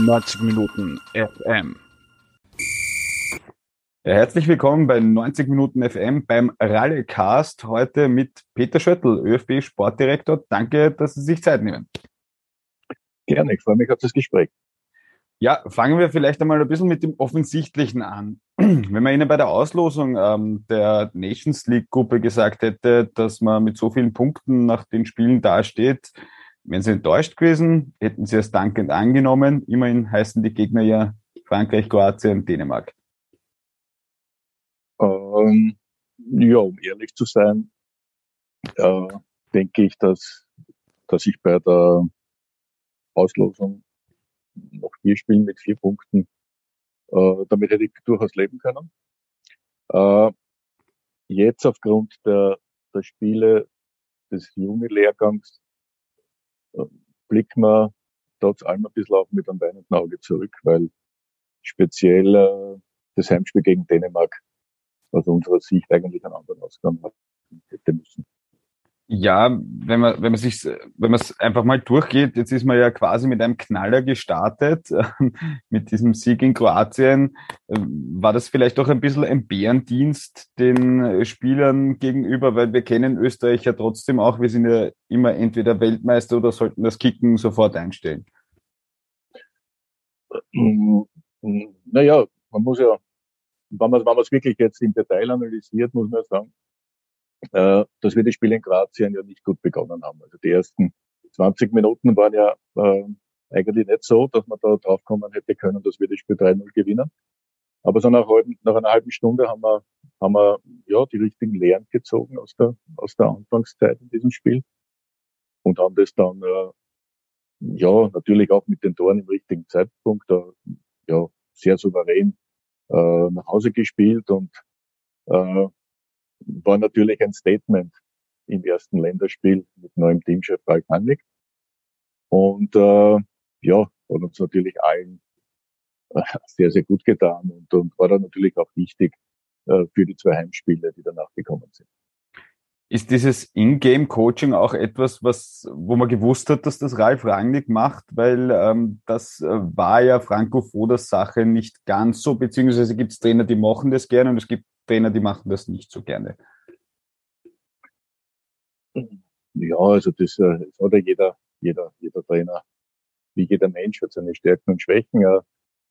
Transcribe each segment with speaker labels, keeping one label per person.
Speaker 1: 90 Minuten FM. Herzlich willkommen bei 90 Minuten FM beim Rallycast. Heute mit Peter Schöttl, ÖFB Sportdirektor. Danke, dass Sie sich Zeit nehmen.
Speaker 2: Gerne, ich freue mich auf das Gespräch.
Speaker 1: Ja, fangen wir vielleicht einmal ein bisschen mit dem Offensichtlichen an. Wenn man Ihnen bei der Auslosung ähm, der Nations League-Gruppe gesagt hätte, dass man mit so vielen Punkten nach den Spielen dasteht, wären Sie enttäuscht gewesen, hätten Sie es dankend angenommen. Immerhin heißen die Gegner ja Frankreich, Kroatien, Dänemark.
Speaker 2: Ähm, ja, um ehrlich zu sein, äh, denke ich, dass, dass ich bei der Auslosung noch vier Spielen mit vier Punkten, äh, damit hätte ich durchaus leben können. Äh, jetzt aufgrund der, der Spiele des Juni-Lehrgangs äh, blicken wir trotz allem ein bisschen auch mit einem weinenden Auge zurück, weil speziell äh, das Heimspiel gegen Dänemark aus unserer Sicht eigentlich einen anderen Ausgang hätte müssen.
Speaker 1: Ja, wenn man, wenn man sich, wenn man es einfach mal durchgeht, jetzt ist man ja quasi mit einem Knaller gestartet, mit diesem Sieg in Kroatien. War das vielleicht auch ein bisschen ein Bärendienst den Spielern gegenüber, weil wir kennen Österreich ja trotzdem auch, wir sind ja immer entweder Weltmeister oder sollten das Kicken sofort einstellen.
Speaker 2: Mm, naja, man muss ja, wenn man es wirklich jetzt im Detail analysiert, muss man sagen, äh, dass wir das Spiel in Kroatien ja nicht gut begonnen haben. Also die ersten 20 Minuten waren ja äh, eigentlich nicht so, dass man da drauf kommen hätte können, dass wir das Spiel 3-0 gewinnen. Aber so nach, nach einer halben Stunde haben wir, haben wir ja die richtigen Lehren gezogen aus der, aus der Anfangszeit in diesem Spiel und haben das dann äh, ja natürlich auch mit den Toren im richtigen Zeitpunkt äh, ja sehr souverän äh, nach Hause gespielt und äh, war natürlich ein Statement im ersten Länderspiel mit neuem Teamchef Ralf Hannig. Und äh, ja, hat uns natürlich allen äh, sehr, sehr gut getan und, und war dann natürlich auch wichtig äh, für die zwei Heimspiele, die danach gekommen sind.
Speaker 1: Ist dieses In-Game-Coaching auch etwas, was, wo man gewusst hat, dass das Ralf Rangnick macht? Weil ähm, das äh, war ja Franco Fodas Sache nicht ganz so, beziehungsweise gibt es Trainer, die machen das gerne und es gibt Trainer, die machen das nicht so gerne.
Speaker 2: Ja, also das, äh, das hat ja jeder, jeder, jeder Trainer, wie jeder Mensch hat seine Stärken und Schwächen.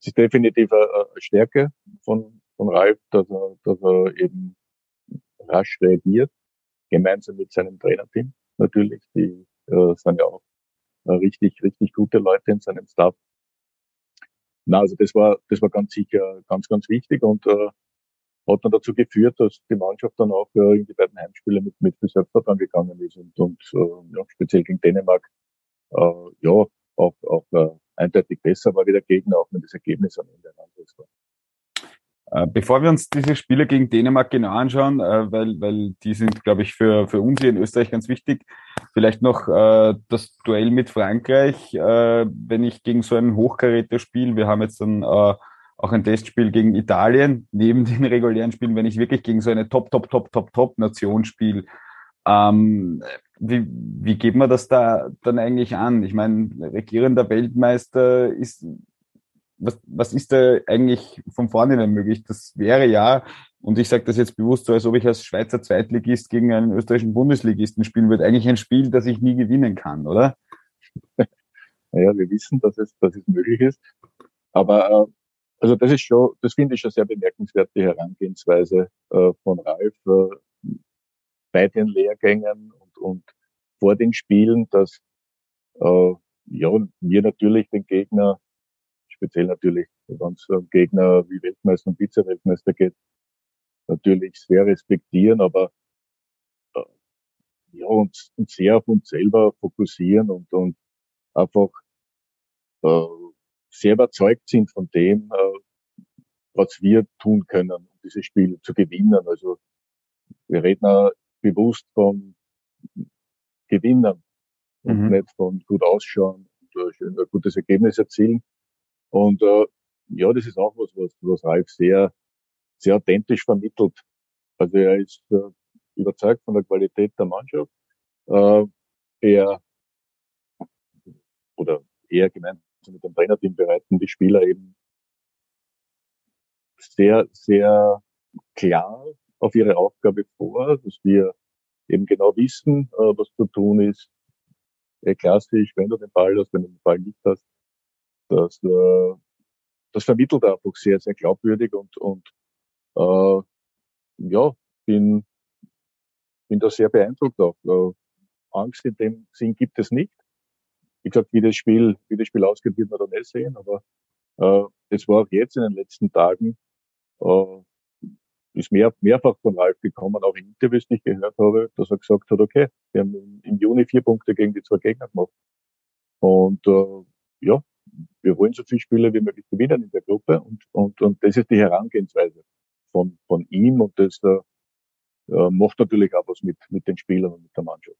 Speaker 2: Es ist definitiv eine, Stärke von, von Ralf, dass er, dass er eben rasch reagiert gemeinsam mit seinem Trainerteam natürlich. Die äh, sind ja auch äh, richtig, richtig gute Leute in seinem Staff. Na, also das war, das war ganz sicher ganz, ganz wichtig und äh, hat dann dazu geführt, dass die Mannschaft dann auch äh, in die beiden Heimspiele mit, mit viel Selbstvertrauen gegangen ist und, und äh, ja, speziell gegen Dänemark äh, ja auch, auch äh, eindeutig besser war wie der Gegner, auch wenn das Ergebnis am Ende ein anderes war.
Speaker 1: Äh, bevor wir uns diese Spiele gegen Dänemark genau anschauen, äh, weil, weil die sind, glaube ich, für, für uns hier in Österreich ganz wichtig, vielleicht noch äh, das Duell mit Frankreich, äh, wenn ich gegen so einen Hochkaräter spiele, wir haben jetzt dann äh, auch ein Testspiel gegen Italien, neben den regulären Spielen, wenn ich wirklich gegen so eine Top, Top, Top, Top, Top Nation spiele, ähm, wie, wie geht man das da dann eigentlich an? Ich meine, regierender Weltmeister ist was, was ist da eigentlich von vornherein möglich? Das wäre ja, und ich sage das jetzt bewusst so, als ob ich als Schweizer Zweitligist gegen einen österreichischen Bundesligisten spielen würde, eigentlich ein Spiel, das ich nie gewinnen kann, oder?
Speaker 2: Naja, wir wissen, dass es, dass es möglich ist. Aber äh, also das ist schon, das finde ich schon sehr bemerkenswert, die Herangehensweise äh, von Ralf äh, bei den Lehrgängen und, und vor den Spielen, dass äh, ja, wir natürlich den Gegner speziell natürlich, wenn es um Gegner wie Weltmeister und Vize-Weltmeister geht, natürlich sehr respektieren, aber äh, ja, uns, uns sehr auf uns selber fokussieren und, und einfach äh, sehr überzeugt sind von dem, äh, was wir tun können, um dieses Spiel zu gewinnen. Also wir reden auch bewusst von Gewinnen und mhm. nicht von gut ausschauen und äh, ein gutes Ergebnis erzielen. Und äh, ja, das ist auch was, was, was Ralf sehr, sehr authentisch vermittelt. Also er ist äh, überzeugt von der Qualität der Mannschaft. Äh, er oder eher gemeint mit dem Trainerteam bereiten die Spieler eben sehr, sehr klar auf ihre Aufgabe vor, dass wir eben genau wissen, äh, was zu tun ist. Ja, klassisch, wenn du den Ball hast, wenn du den Ball nicht hast, das, äh, das vermittelt einfach sehr, sehr glaubwürdig und, und äh, ja, bin, bin da sehr beeindruckt auch. Äh, Angst in dem Sinn gibt es nicht. Wie gesagt, wie das Spiel, wie das Spiel ausgeht, wird man dann nicht sehen, aber äh, es war auch jetzt in den letzten Tagen äh, ist mehr, mehrfach von Ralf gekommen, auch in Interviews, die ich gehört habe, dass er gesagt hat, okay, wir haben im Juni vier Punkte gegen die zwei Gegner gemacht. Und äh, ja, wir wollen so viele Spiele wie möglich gewinnen in der Gruppe und, und, und das ist die Herangehensweise von, von ihm und das äh, äh macht natürlich auch was mit, mit den Spielern und mit der Mannschaft.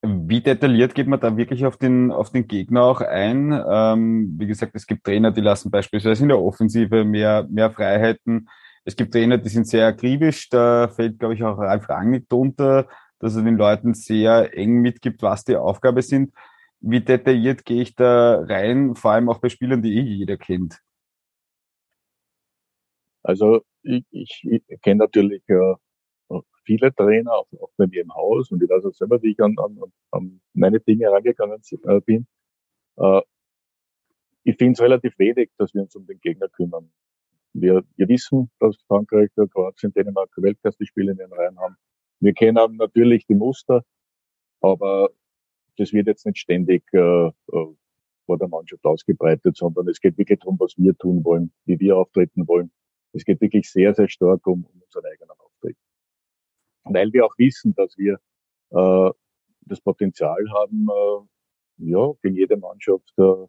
Speaker 1: Wie detailliert geht man da wirklich auf den, auf den Gegner auch ein? Ähm, wie gesagt, es gibt Trainer, die lassen beispielsweise in der Offensive mehr, mehr Freiheiten. Es gibt Trainer, die sind sehr akribisch. Da fällt, glaube ich, auch Ralf Rangnick drunter, dass er den Leuten sehr eng mitgibt, was die Aufgabe sind. Wie detailliert gehe ich da rein, vor allem auch bei Spielern, die eh jeder kennt?
Speaker 2: Also ich, ich, ich kenne natürlich äh, viele Trainer, auch, auch bei mir im Haus und ich weiß auch selber, wie ich an, an, an meine Dinge herangegangen äh, bin. Äh, ich finde es relativ wenig, dass wir uns um den Gegner kümmern. Wir, wir wissen, dass Frankreich, Kroatien, Dänemark Weltklasse-Spiele in den Reihen haben. Wir kennen natürlich die Muster, aber das wird jetzt nicht ständig äh, äh, vor der Mannschaft ausgebreitet, sondern es geht wirklich darum, was wir tun wollen, wie wir auftreten wollen. Es geht wirklich sehr, sehr stark um, um unseren eigenen Auftritt. Weil wir auch wissen, dass wir äh, das Potenzial haben, äh, ja, für jede Mannschaft, äh,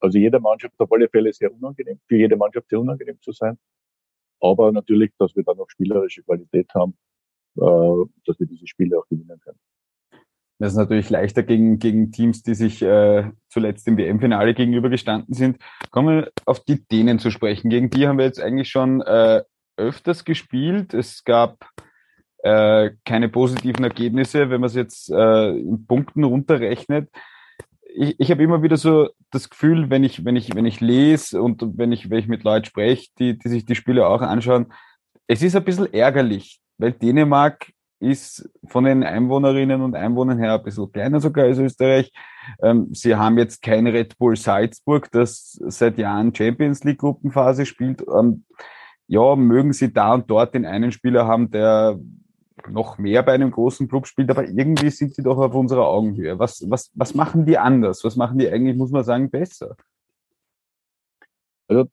Speaker 2: also jede Mannschaft auf alle Fälle sehr unangenehm, für jede Mannschaft sehr unangenehm zu sein. Aber natürlich, dass wir dann auch spielerische Qualität haben, äh, dass wir diese Spiele auch gewinnen können.
Speaker 1: Das ist natürlich leichter gegen, gegen Teams, die sich äh, zuletzt im WM-Finale gegenübergestanden sind. Kommen wir auf die Dänen zu sprechen. Gegen die haben wir jetzt eigentlich schon äh, öfters gespielt. Es gab äh, keine positiven Ergebnisse, wenn man es jetzt äh, in Punkten runterrechnet. Ich, ich habe immer wieder so das Gefühl, wenn ich, wenn ich, wenn ich lese und wenn ich, wenn ich mit Leuten spreche, die, die sich die Spiele auch anschauen, es ist ein bisschen ärgerlich, weil Dänemark ist von den Einwohnerinnen und Einwohnern her ein bisschen kleiner sogar als Österreich. Ähm, sie haben jetzt kein Red Bull Salzburg, das seit Jahren Champions League Gruppenphase spielt. Ähm, ja, mögen sie da und dort den einen Spieler haben, der noch mehr bei einem großen Club spielt, aber irgendwie sind sie doch auf unserer Augenhöhe. Was, was, was machen die anders? Was machen die eigentlich, muss man sagen, besser?
Speaker 2: Also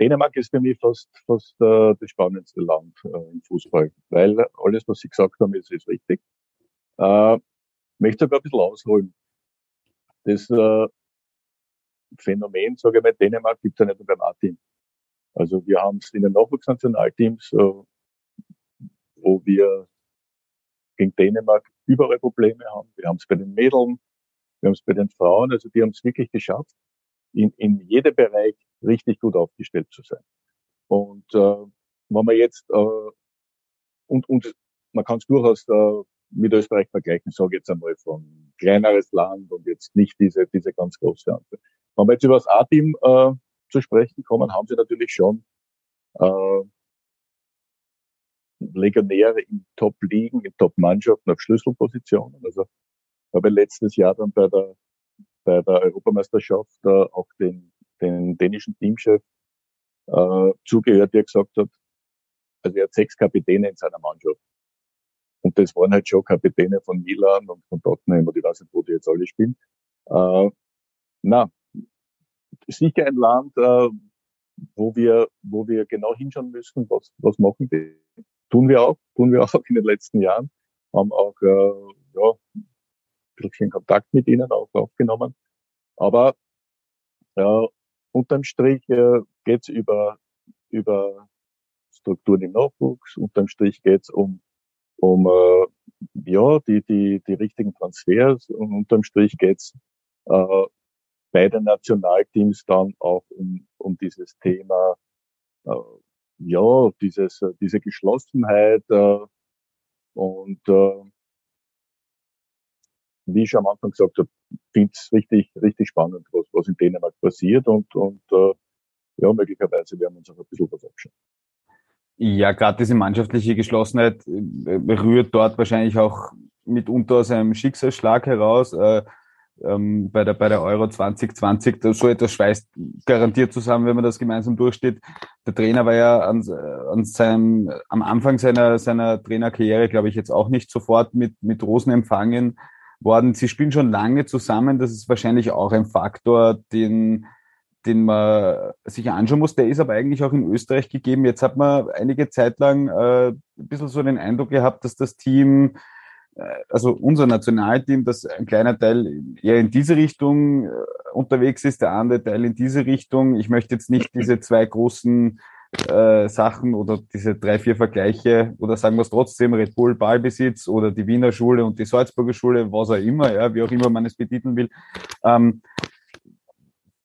Speaker 2: Dänemark ist für mich fast, fast äh, das spannendste Land äh, im Fußball, weil alles, was Sie gesagt haben, ist, ist richtig. Äh, möchte sogar ein bisschen ausholen. Das äh, Phänomen, sage ich mal, Dänemark gibt es ja nicht nur beim A-Team. Also wir haben es in den Nachwuchsnationalteams, äh, wo wir gegen Dänemark überall Probleme haben. Wir haben es bei den Mädeln, wir haben es bei den Frauen, also die haben es wirklich geschafft, in, in jedem Bereich richtig gut aufgestellt zu sein. Und äh, wenn man jetzt äh, und, und man kann es durchaus äh, mit Österreich vergleichen, sage jetzt einmal von kleineres Land und jetzt nicht diese diese ganz große Antwort. Wenn wir jetzt über das A-Team äh, zu sprechen kommen, haben sie natürlich schon äh, Legionäre in Top-Ligen, in Top-Mannschaften auf Schlüsselpositionen. Also habe letztes Jahr dann bei der bei der Europameisterschaft äh, auch den, den dänischen Teamchef äh, zugehört, der gesagt hat, also er hat sechs Kapitäne in seiner Mannschaft. Und das waren halt schon Kapitäne von Milan und von Tottenham und ich weiß nicht, wo die jetzt alle spielen. Äh, na, sicher ein Land, äh, wo wir, wo wir genau hinschauen müssen, was, was machen die. Tun wir auch, tun wir auch in den letzten Jahren. Haben auch, äh, ja, bisschen Kontakt mit ihnen auch aufgenommen. Aber ja, unterm Strich äh, geht's über, über Strukturen im Nachwuchs, unterm Strich geht's um, um äh, ja, die, die, die richtigen Transfers und unterm Strich geht's äh, bei den Nationalteams dann auch um, um dieses Thema, äh, ja, dieses, diese Geschlossenheit äh, und äh, wie ich schon am Anfang gesagt habe, finde es richtig, richtig spannend, was, was in Dänemark passiert und, und äh, ja, möglicherweise werden wir uns auch ein bisschen was abschauen.
Speaker 1: Ja, gerade diese mannschaftliche Geschlossenheit äh, rührt dort wahrscheinlich auch mitunter aus einem Schicksalsschlag heraus. Äh, ähm, bei, der, bei der Euro 2020, da so etwas schweißt garantiert zusammen, wenn man das gemeinsam durchsteht. Der Trainer war ja an, an seinem, am Anfang seiner, seiner Trainerkarriere, glaube ich, jetzt auch nicht sofort mit, mit Rosen empfangen worden. Sie spielen schon lange zusammen. Das ist wahrscheinlich auch ein Faktor, den, den man sich anschauen muss. Der ist aber eigentlich auch in Österreich gegeben. Jetzt hat man einige Zeit lang äh, ein bisschen so den Eindruck gehabt, dass das Team, äh, also unser Nationalteam, dass ein kleiner Teil eher in diese Richtung äh, unterwegs ist, der andere Teil in diese Richtung. Ich möchte jetzt nicht diese zwei großen äh, Sachen oder diese drei, vier Vergleiche oder sagen wir es trotzdem, Red Bull Ballbesitz oder die Wiener Schule und die Salzburger Schule, was auch immer, ja, wie auch immer man es betiteln will. Ähm,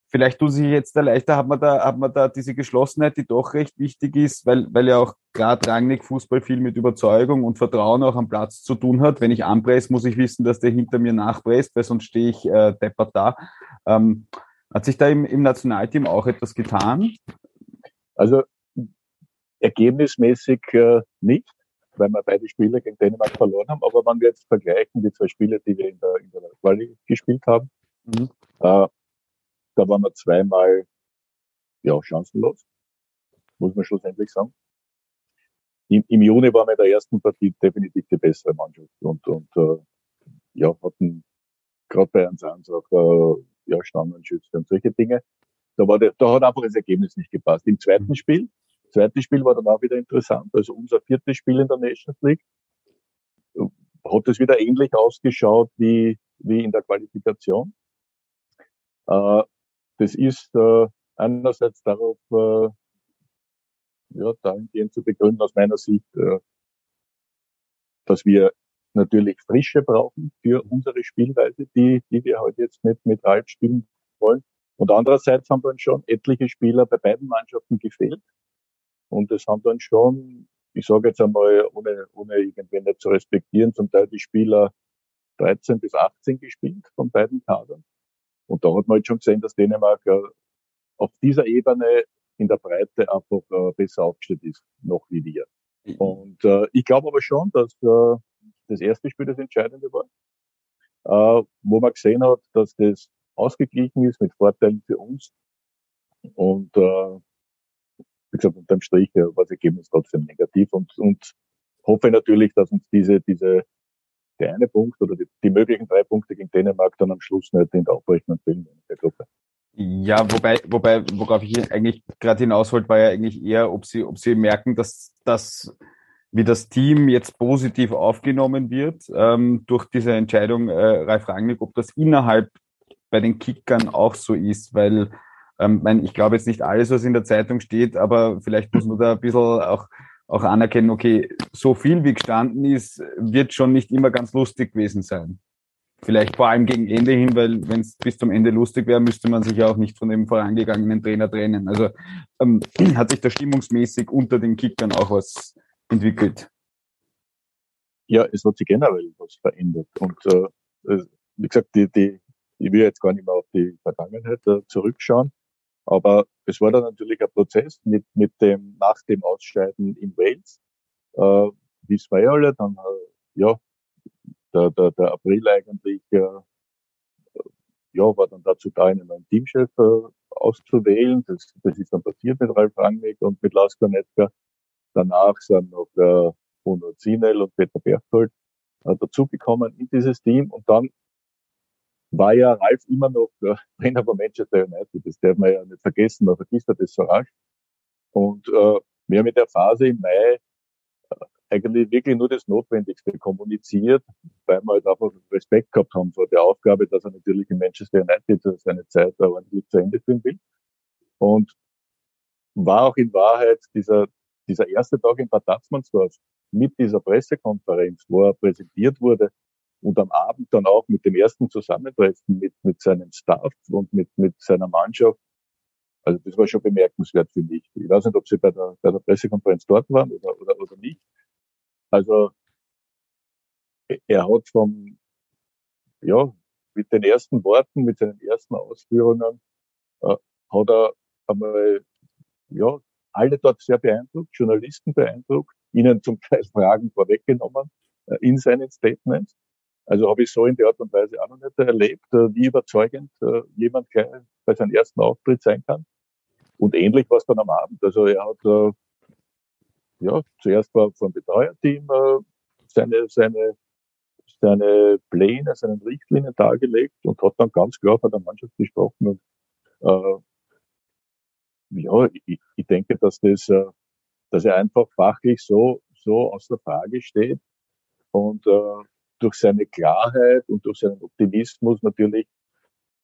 Speaker 1: vielleicht tun sich jetzt da leichter, hat man da, hat man da diese Geschlossenheit, die doch recht wichtig ist, weil, weil ja auch gerade Rangnick Fußball viel mit Überzeugung und Vertrauen auch am Platz zu tun hat. Wenn ich anpresse, muss ich wissen, dass der hinter mir nachpresst, weil sonst stehe ich äh, deppert da. Ähm, hat sich da im, im Nationalteam auch etwas getan?
Speaker 2: Also ergebnismäßig äh, nicht, weil wir beide Spiele gegen Dänemark verloren haben. Aber wenn wir jetzt vergleichen, die zwei Spiele, die wir in der, in der Quali gespielt haben, mhm. äh, da waren wir zweimal ja, chancenlos, muss man schlussendlich sagen. Im, Im Juni waren wir in der ersten Partie definitiv die bessere Mannschaft und, und äh, ja, hatten gerade bei 1-1 auch äh, ja, Standardschütze und solche Dinge. Da, war der, da hat einfach das Ergebnis nicht gepasst. Im zweiten mhm. Spiel, zweites Spiel war dann auch wieder interessant. Also unser viertes Spiel in der Nations League hat es wieder ähnlich ausgeschaut wie, wie in der Qualifikation. Äh, das ist äh, einerseits darauf äh, ja, dahingehend zu begründen aus meiner Sicht, äh, dass wir natürlich Frische brauchen für unsere Spielweise, die, die wir heute jetzt mit, mit Ralf spielen wollen. Und andererseits haben dann schon etliche Spieler bei beiden Mannschaften gefehlt. Und es haben dann schon, ich sage jetzt einmal, ohne, ohne irgendwen nicht zu respektieren, zum Teil die Spieler 13 bis 18 gespielt von beiden Kadern. Und da hat man jetzt schon gesehen, dass Dänemark äh, auf dieser Ebene in der Breite einfach äh, besser aufgestellt ist, noch wie wir. Mhm. Und äh, ich glaube aber schon, dass äh, das erste Spiel das Entscheidende war, äh, wo man gesehen hat, dass das ausgeglichen ist mit Vorteilen für uns. Und äh, wie gesagt, unterm Strich äh, war das Ergebnis trotzdem negativ und, und hoffe natürlich, dass uns diese, diese der eine Punkt oder die, die möglichen drei Punkte gegen Dänemark dann am Schluss nicht in der Aufrechnung fehlen in der Gruppe.
Speaker 1: Ja, wobei, wobei, worauf ich eigentlich gerade hinaus wollte, war ja eigentlich eher, ob sie, ob sie merken, dass das, wie das Team jetzt positiv aufgenommen wird ähm, durch diese Entscheidung äh, Ralf Rangnick, ob das innerhalb bei den Kickern auch so ist, weil ähm, ich glaube jetzt nicht alles, was in der Zeitung steht, aber vielleicht muss man da ein bisschen auch auch anerkennen, okay, so viel wie gestanden ist, wird schon nicht immer ganz lustig gewesen sein. Vielleicht vor allem gegen Ende hin, weil wenn es bis zum Ende lustig wäre, müsste man sich ja auch nicht von dem vorangegangenen Trainer trennen. Also ähm, hat sich da stimmungsmäßig unter den Kickern auch was entwickelt.
Speaker 2: Ja, es hat sich generell was verändert. Und äh, wie gesagt, die, die, ich will jetzt gar nicht mehr auf die Vergangenheit äh, zurückschauen, aber es war dann natürlich ein Prozess mit, mit dem, nach dem Ausscheiden in Wales. Äh, wissen wir ja alle, dann, äh, ja, der, der, der April eigentlich, äh, ja, war dann dazu da, einen neuen Teamchef äh, auszuwählen. Das, das ist dann passiert mit Ralf Rangnick und mit Lars Kornetka. Danach sind noch äh, Bruno Zinel und Peter Berthold äh, dazugekommen in dieses Team und dann war ja Ralf immer noch äh, Trainer von Manchester United. Das darf man ja nicht vergessen, man vergisst ja das so rasch. Und äh, wir haben in der Phase im Mai äh, eigentlich wirklich nur das Notwendigste kommuniziert, weil wir halt einfach Respekt gehabt haben vor der Aufgabe, dass er natürlich in Manchester United seine Zeit ordentlich zu Ende führen will. Und war auch in Wahrheit dieser, dieser erste Tag in Bad Tatzmannsdorf mit dieser Pressekonferenz, wo er präsentiert wurde, und am Abend dann auch mit dem ersten Zusammentreffen mit, mit seinem Staff und mit, mit seiner Mannschaft. Also das war schon bemerkenswert für mich. Ich weiß nicht, ob Sie bei der, bei der Pressekonferenz dort waren oder, oder, oder nicht. Also er hat vom, ja, mit den ersten Worten, mit seinen ersten Ausführungen, äh, hat er einmal, ja, alle dort sehr beeindruckt, Journalisten beeindruckt, ihnen zum Teil Fragen vorweggenommen äh, in seinen Statements. Also habe ich so in der Art und Weise auch noch nicht erlebt, äh, wie überzeugend äh, jemand bei seinem ersten Auftritt sein kann. Und ähnlich war es dann am Abend. Also er hat äh, ja zuerst war vom Betreuerteam seine seine seine Pläne, seine Richtlinien dargelegt und hat dann ganz klar von der Mannschaft gesprochen. Und äh, ja, ich, ich denke, dass das, dass er einfach fachlich so so außer Frage steht und äh, durch seine Klarheit und durch seinen Optimismus natürlich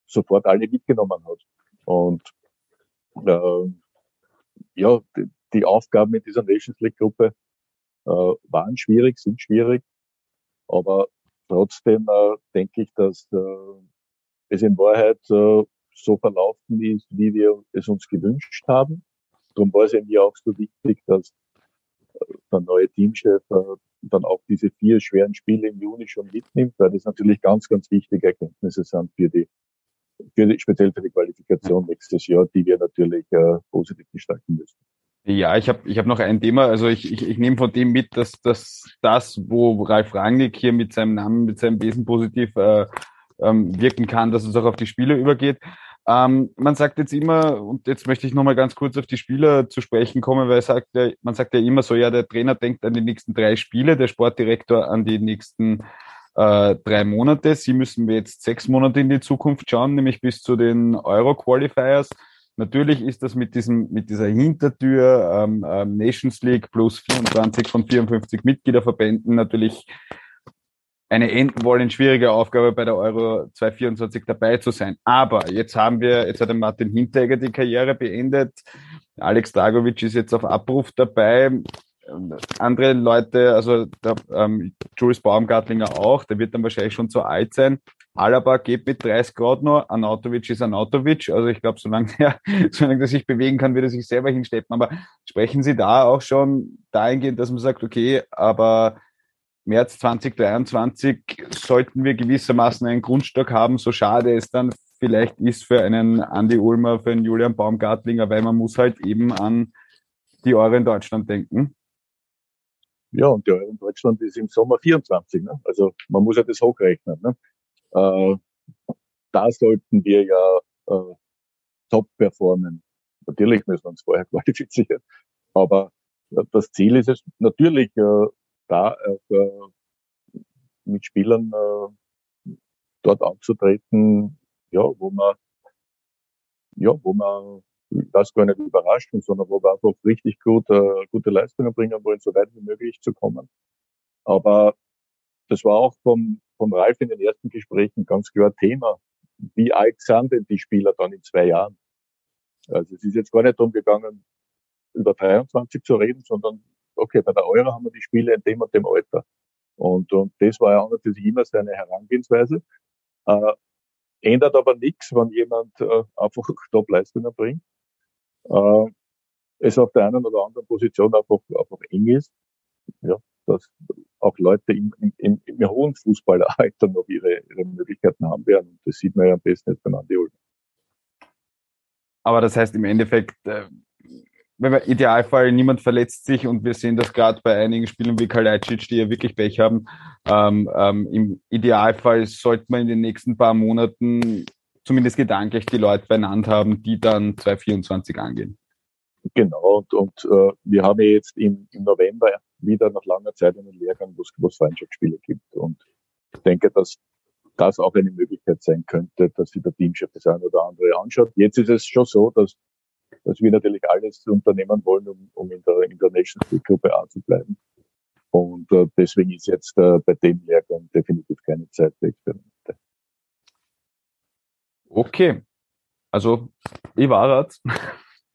Speaker 2: sofort alle mitgenommen hat. Und äh, ja, die, die Aufgaben in dieser Nations League Gruppe äh, waren schwierig, sind schwierig, aber trotzdem äh, denke ich, dass äh, es in Wahrheit äh, so verlaufen ist, wie wir es uns gewünscht haben. Darum war es mir auch so wichtig, dass äh, der neue Teamchef äh, dann auch diese vier schweren Spiele im Juni schon mitnimmt, weil das natürlich ganz, ganz wichtige Erkenntnisse sind für die, für die speziell für die Qualifikation nächstes Jahr, die wir natürlich äh, positiv gestalten müssen.
Speaker 1: Ja, ich habe ich hab noch ein Thema. Also ich, ich, ich nehme von dem mit, dass, dass das, wo Ralf Rangnick hier mit seinem Namen, mit seinem Wesen positiv äh, ähm, wirken kann, dass es auch auf die Spieler übergeht. Ähm, man sagt jetzt immer, und jetzt möchte ich nochmal ganz kurz auf die Spieler zu sprechen kommen, weil sagt ja, man sagt ja immer so, ja, der Trainer denkt an die nächsten drei Spiele, der Sportdirektor an die nächsten äh, drei Monate. Sie müssen jetzt sechs Monate in die Zukunft schauen, nämlich bis zu den Euro-Qualifiers. Natürlich ist das mit diesem, mit dieser Hintertür ähm, ähm, Nations League plus 24 von 54 Mitgliederverbänden natürlich eine enden wollen schwierige Aufgabe bei der Euro 224 dabei zu sein. Aber jetzt haben wir, jetzt hat der Martin Hinteregger die Karriere beendet. Alex Dragovic ist jetzt auf Abruf dabei. Andere Leute, also der, ähm, Jules Baumgartlinger auch, der wird dann wahrscheinlich schon zu alt sein. Alaba geht mit 30 Grad noch, Anautovic ist Anautovic. Also ich glaube, solange er, solange er sich bewegen kann, wird er sich selber hinsteppen. Aber sprechen Sie da auch schon dahingehend, dass man sagt, okay, aber März 2023 sollten wir gewissermaßen einen Grundstock haben, so schade es dann vielleicht ist für einen Andy Ulmer, für einen Julian Baumgartlinger, weil man muss halt eben an die Euro in Deutschland denken.
Speaker 2: Ja, und die Euro in Deutschland ist im Sommer 24. Ne? Also man muss ja das hochrechnen. Ne? Äh, da sollten wir ja äh, top performen. Natürlich müssen wir uns vorher qualifizieren. Aber das Ziel ist es natürlich, äh, da äh, mit Spielern äh, dort aufzutreten, ja, wo man, ja, wo man das gar nicht überrascht, sondern wo wir einfach richtig gut, äh, gute Leistungen bringen wollen, so weit wie möglich zu kommen. Aber das war auch vom, vom Ralf in den ersten Gesprächen ganz klar Thema. Wie alt sind denn die Spieler dann in zwei Jahren? Also es ist jetzt gar nicht darum gegangen, über 23 zu reden, sondern okay, bei der Euro haben wir die Spiele in dem und dem Alter. Und, und das war ja natürlich immer seine Herangehensweise. Äh, ändert aber nichts, wenn jemand äh, einfach Top-Leistungen bringt. Äh, es auf der einen oder anderen Position einfach, einfach eng ist. Ja, dass auch Leute im, im, im hohen Fußballeralter noch ihre, ihre Möglichkeiten haben werden. Das sieht man ja am besten jetzt beim Andi Ulmer.
Speaker 1: Aber das heißt im Endeffekt, äh, wenn wir Idealfall niemand verletzt sich und wir sehen das gerade bei einigen Spielen wie Kalajdzic, die ja wirklich Pech haben. Ähm, ähm, Im Idealfall sollte man in den nächsten paar Monaten zumindest gedanklich die Leute beieinander haben, die dann 2024 angehen.
Speaker 2: Genau, und, und äh, wir haben ja jetzt im, im November wieder nach langer Zeit einen Lehrgang, wo es Freundschaftsspiele gibt. Und ich denke, dass das auch eine Möglichkeit sein könnte, dass sich der Teamchef das eine oder andere anschaut. Jetzt ist es schon so, dass dass wir natürlich alles unternehmen wollen, um, um in der, in der Nations League Gruppe A zu bleiben. Und äh, deswegen ist jetzt äh, bei dem Lehrgang definitiv keine Zeit für Experimente.
Speaker 1: Okay. Also, ich war das.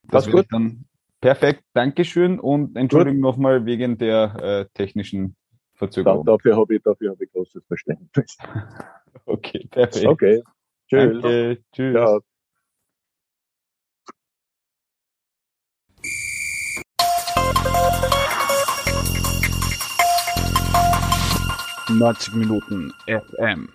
Speaker 1: Das gut. Dann perfekt. Dankeschön und Entschuldigung nochmal wegen der äh, technischen Verzögerung.
Speaker 2: Da, dafür habe ich, dafür habe ich großes Verständnis.
Speaker 1: okay, perfekt.
Speaker 2: Okay.
Speaker 1: Tschüss. Danke. Tschüss. Ja. 90 Minuten FM.